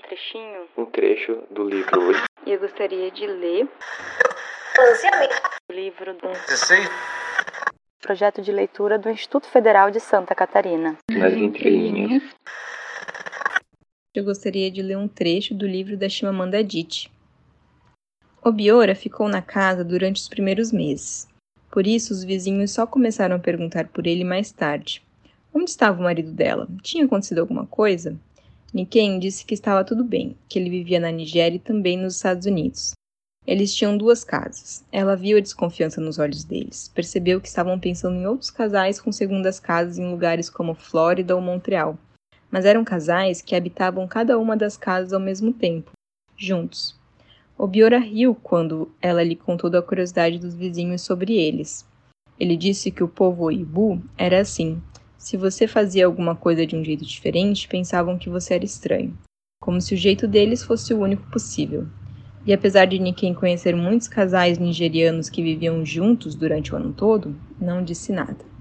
trechinho? Um trecho do livro. E eu gostaria de ler o livro do projeto de leitura do Instituto Federal de Santa Catarina. Nas entrelinhas. Eu gostaria de ler um trecho do livro da Chimamanda Adichie. Obiora ficou na casa durante os primeiros meses. Por isso, os vizinhos só começaram a perguntar por ele mais tarde. Onde estava o marido dela? Tinha acontecido alguma coisa? Niken disse que estava tudo bem, que ele vivia na Nigéria e também nos Estados Unidos. Eles tinham duas casas. Ela viu a desconfiança nos olhos deles. Percebeu que estavam pensando em outros casais com segundas casas em lugares como Flórida ou Montreal. Mas eram casais que habitavam cada uma das casas ao mesmo tempo, juntos. Obiora riu quando ela lhe contou da curiosidade dos vizinhos sobre eles. Ele disse que o povo Oibu era assim, se você fazia alguma coisa de um jeito diferente, pensavam que você era estranho, como se o jeito deles fosse o único possível. E apesar de Niken conhecer muitos casais nigerianos que viviam juntos durante o ano todo, não disse nada.